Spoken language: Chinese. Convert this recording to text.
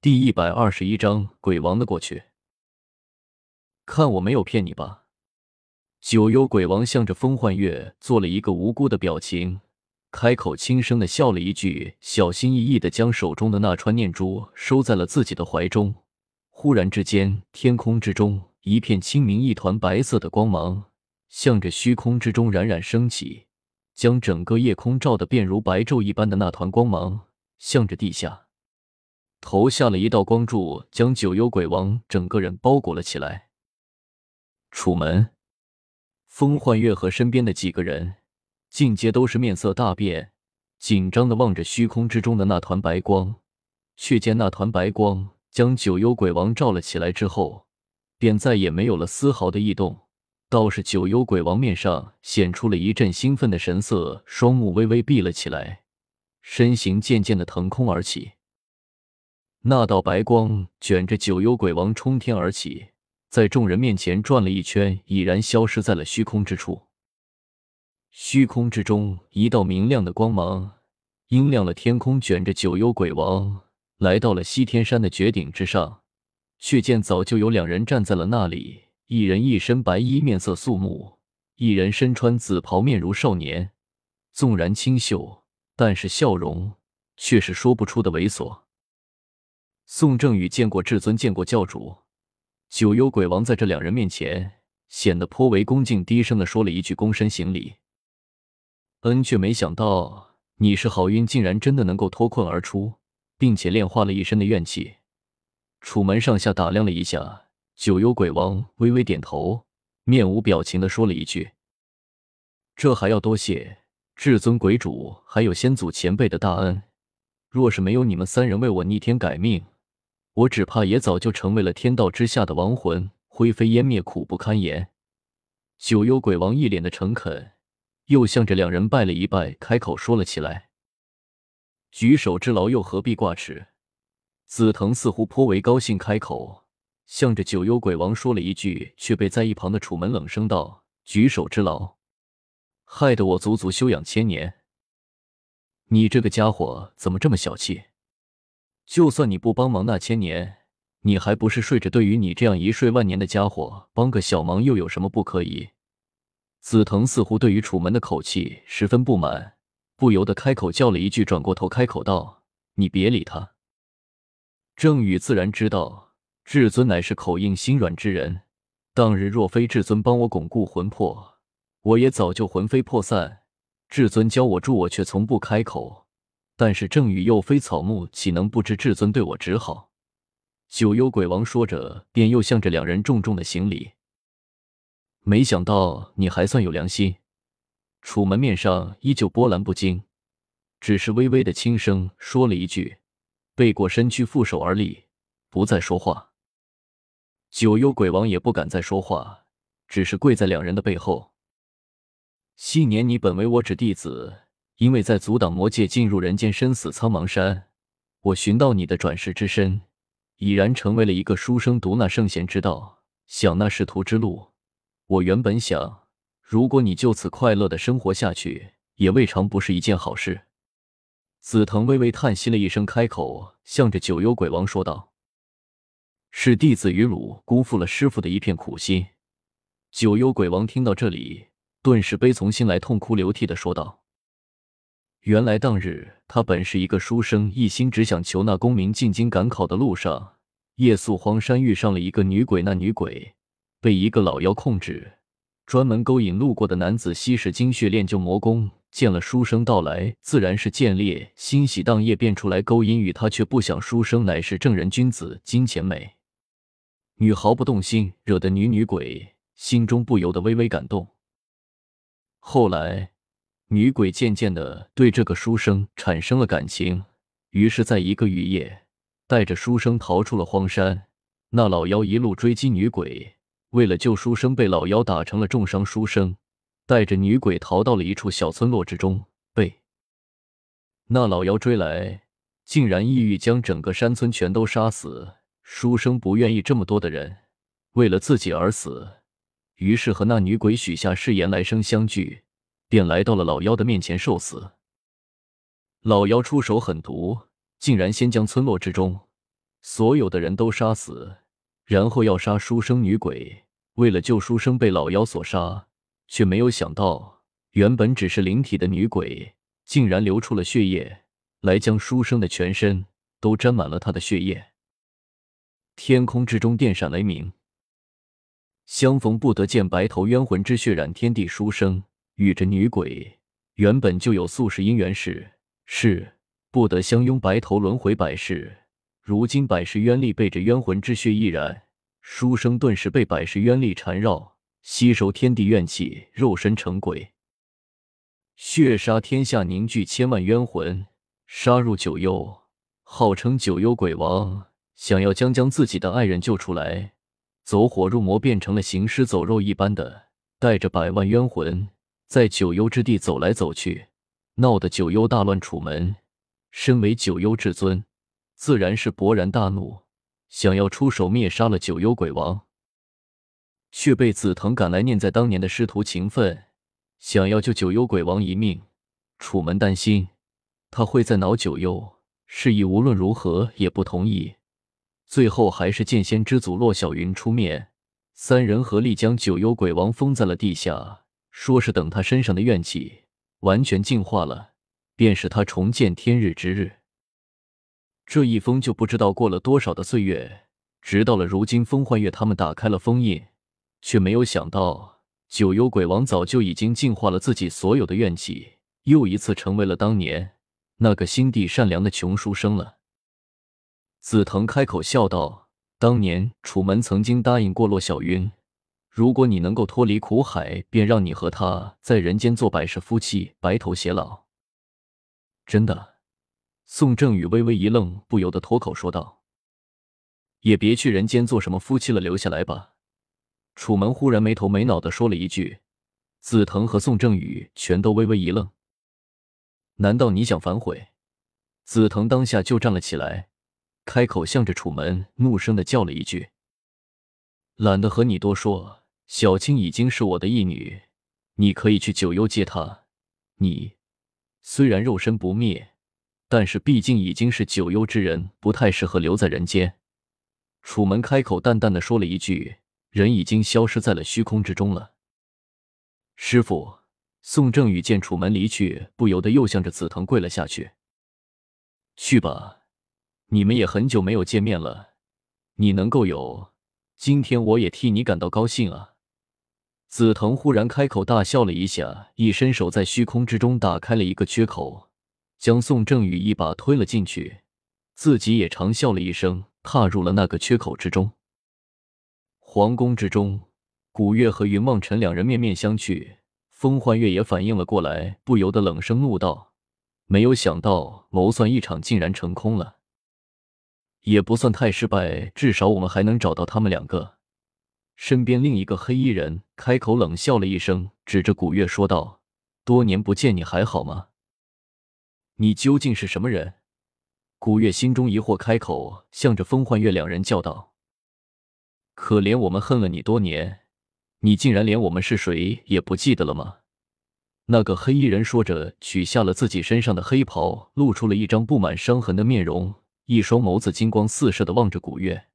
第一百二十一章鬼王的过去。看我没有骗你吧？九幽鬼王向着风幻月做了一个无辜的表情，开口轻声的笑了一句，小心翼翼的将手中的那串念珠收在了自己的怀中。忽然之间，天空之中一片清明，一团白色的光芒向着虚空之中冉冉升起，将整个夜空照得便如白昼一般的那团光芒，向着地下。投下了一道光柱，将九幽鬼王整个人包裹了起来。楚门、风幻月和身边的几个人，尽皆都是面色大变，紧张的望着虚空之中的那团白光。却见那团白光将九幽鬼王罩了起来之后，便再也没有了丝毫的异动。倒是九幽鬼王面上显出了一阵兴奋的神色，双目微微闭了起来，身形渐渐的腾空而起。那道白光卷着九幽鬼王冲天而起，在众人面前转了一圈，已然消失在了虚空之处。虚空之中，一道明亮的光芒映亮了天空，卷着九幽鬼王来到了西天山的绝顶之上。却见早就有两人站在了那里，一人一身白衣，面色肃穆；一人身穿紫袍，面如少年。纵然清秀，但是笑容却是说不出的猥琐。宋正宇见过至尊，见过教主，九幽鬼王在这两人面前显得颇为恭敬，低声的说了一句：“躬身行礼。”恩，却没想到你是好运，竟然真的能够脱困而出，并且炼化了一身的怨气。楚门上下打量了一下，九幽鬼王微微点头，面无表情的说了一句：“这还要多谢至尊鬼主还有先祖前辈的大恩，若是没有你们三人为我逆天改命。”我只怕也早就成为了天道之下的亡魂，灰飞烟灭，苦不堪言。九幽鬼王一脸的诚恳，又向着两人拜了一拜，开口说了起来：“举手之劳，又何必挂齿？”紫藤似乎颇为高兴，开口向着九幽鬼王说了一句，却被在一旁的楚门冷声道：“举手之劳，害得我足足休养千年。你这个家伙怎么这么小气？”就算你不帮忙那千年，你还不是睡着？对于你这样一睡万年的家伙，帮个小忙又有什么不可以？紫藤似乎对于楚门的口气十分不满，不由得开口叫了一句，转过头开口道：“你别理他。”郑宇自然知道至尊乃是口硬心软之人，当日若非至尊帮我巩固魂魄，我也早就魂飞魄散。至尊教我助，我却从不开口。但是正宇又非草木，岂能不知至尊对我只好？九幽鬼王说着，便又向着两人重重的行礼。没想到你还算有良心。楚门面上依旧波澜不惊，只是微微的轻声说了一句，背过身躯，负手而立，不再说话。九幽鬼王也不敢再说话，只是跪在两人的背后。昔年你本为我指弟子。因为在阻挡魔界进入人间生死苍茫山，我寻到你的转世之身，已然成为了一个书生读那圣贤之道，想那仕途之路。我原本想，如果你就此快乐的生活下去，也未尝不是一件好事。紫藤微微叹息了一声，开口向着九幽鬼王说道：“是弟子于汝辜负了师傅的一片苦心。”九幽鬼王听到这里，顿时悲从心来，痛哭流涕的说道。原来当日他本是一个书生，一心只想求那功名，进京赶考的路上，夜宿荒山，遇上了一个女鬼。那女鬼被一个老妖控制，专门勾引路过的男子，吸食精血，练就魔功。见了书生到来，自然是见猎，欣喜当夜便出来勾引与他，却不想书生乃是正人君子，金钱美女毫不动心，惹得女女鬼心中不由得微微感动。后来。女鬼渐渐的对这个书生产生了感情，于是，在一个雨夜，带着书生逃出了荒山。那老妖一路追击女鬼，为了救书生，被老妖打成了重伤。书生带着女鬼逃到了一处小村落之中，被那老妖追来，竟然意欲将整个山村全都杀死。书生不愿意这么多的人为了自己而死，于是和那女鬼许下誓言，来生相聚。便来到了老妖的面前受死。老妖出手狠毒，竟然先将村落之中所有的人都杀死，然后要杀书生女鬼。为了救书生被老妖所杀，却没有想到，原本只是灵体的女鬼，竟然流出了血液，来将书生的全身都沾满了他的血液。天空之中电闪雷鸣，相逢不得见，白头冤魂之血染天地。书生与这女鬼原本就有宿世姻缘，是是不得相拥，白头轮回百世。如今百世冤力被这冤魂之血一染。书生顿时被百世冤力缠绕，吸收天地怨气，肉身成鬼。血杀天下，凝聚千万冤魂，杀入九幽，号称九幽鬼王，想要将将自己的爱人救出来，走火入魔，变成了行尸走肉一般的，带着百万冤魂在九幽之地走来走去，闹得九幽大乱。楚门身为九幽至尊，自然是勃然大怒。想要出手灭杀了九幽鬼王，却被紫藤赶来念在当年的师徒情分，想要救九幽鬼王一命。楚门担心他会再恼九幽，示意无论如何也不同意。最后还是剑仙之祖骆小云出面，三人合力将九幽鬼王封在了地下，说是等他身上的怨气完全净化了，便是他重见天日之日。这一封就不知道过了多少的岁月，直到了如今，风幻月他们打开了封印，却没有想到九幽鬼王早就已经净化了自己所有的怨气，又一次成为了当年那个心地善良的穷书生了。紫藤开口笑道：“当年楚门曾经答应过骆小云，如果你能够脱离苦海，便让你和他在人间做百世夫妻，白头偕老。”真的。宋正宇微微一愣，不由得脱口说道：“也别去人间做什么夫妻了，留下来吧。”楚门忽然没头没脑的说了一句，紫藤和宋正宇全都微微一愣。难道你想反悔？紫藤当下就站了起来，开口向着楚门怒声的叫了一句：“懒得和你多说，小青已经是我的义女，你可以去九幽接她。你虽然肉身不灭。”但是毕竟已经是九幽之人，不太适合留在人间。楚门开口淡淡的说了一句，人已经消失在了虚空之中了。师傅，宋正宇见楚门离去，不由得又向着紫藤跪了下去。去吧，你们也很久没有见面了，你能够有今天，我也替你感到高兴啊。紫藤忽然开口大笑了一下，一伸手在虚空之中打开了一个缺口。将宋正宇一把推了进去，自己也长笑了一声，踏入了那个缺口之中。皇宫之中，古月和云梦辰两人面面相觑，风幻月也反应了过来，不由得冷声怒道：“没有想到谋算一场竟然成空了，也不算太失败，至少我们还能找到他们两个。”身边另一个黑衣人开口冷笑了一声，指着古月说道：“多年不见，你还好吗？”你究竟是什么人？古月心中疑惑，开口向着风幻月两人叫道：“可怜我们恨了你多年，你竟然连我们是谁也不记得了吗？”那个黑衣人说着，取下了自己身上的黑袍，露出了一张布满伤痕的面容，一双眸子金光四射的望着古月。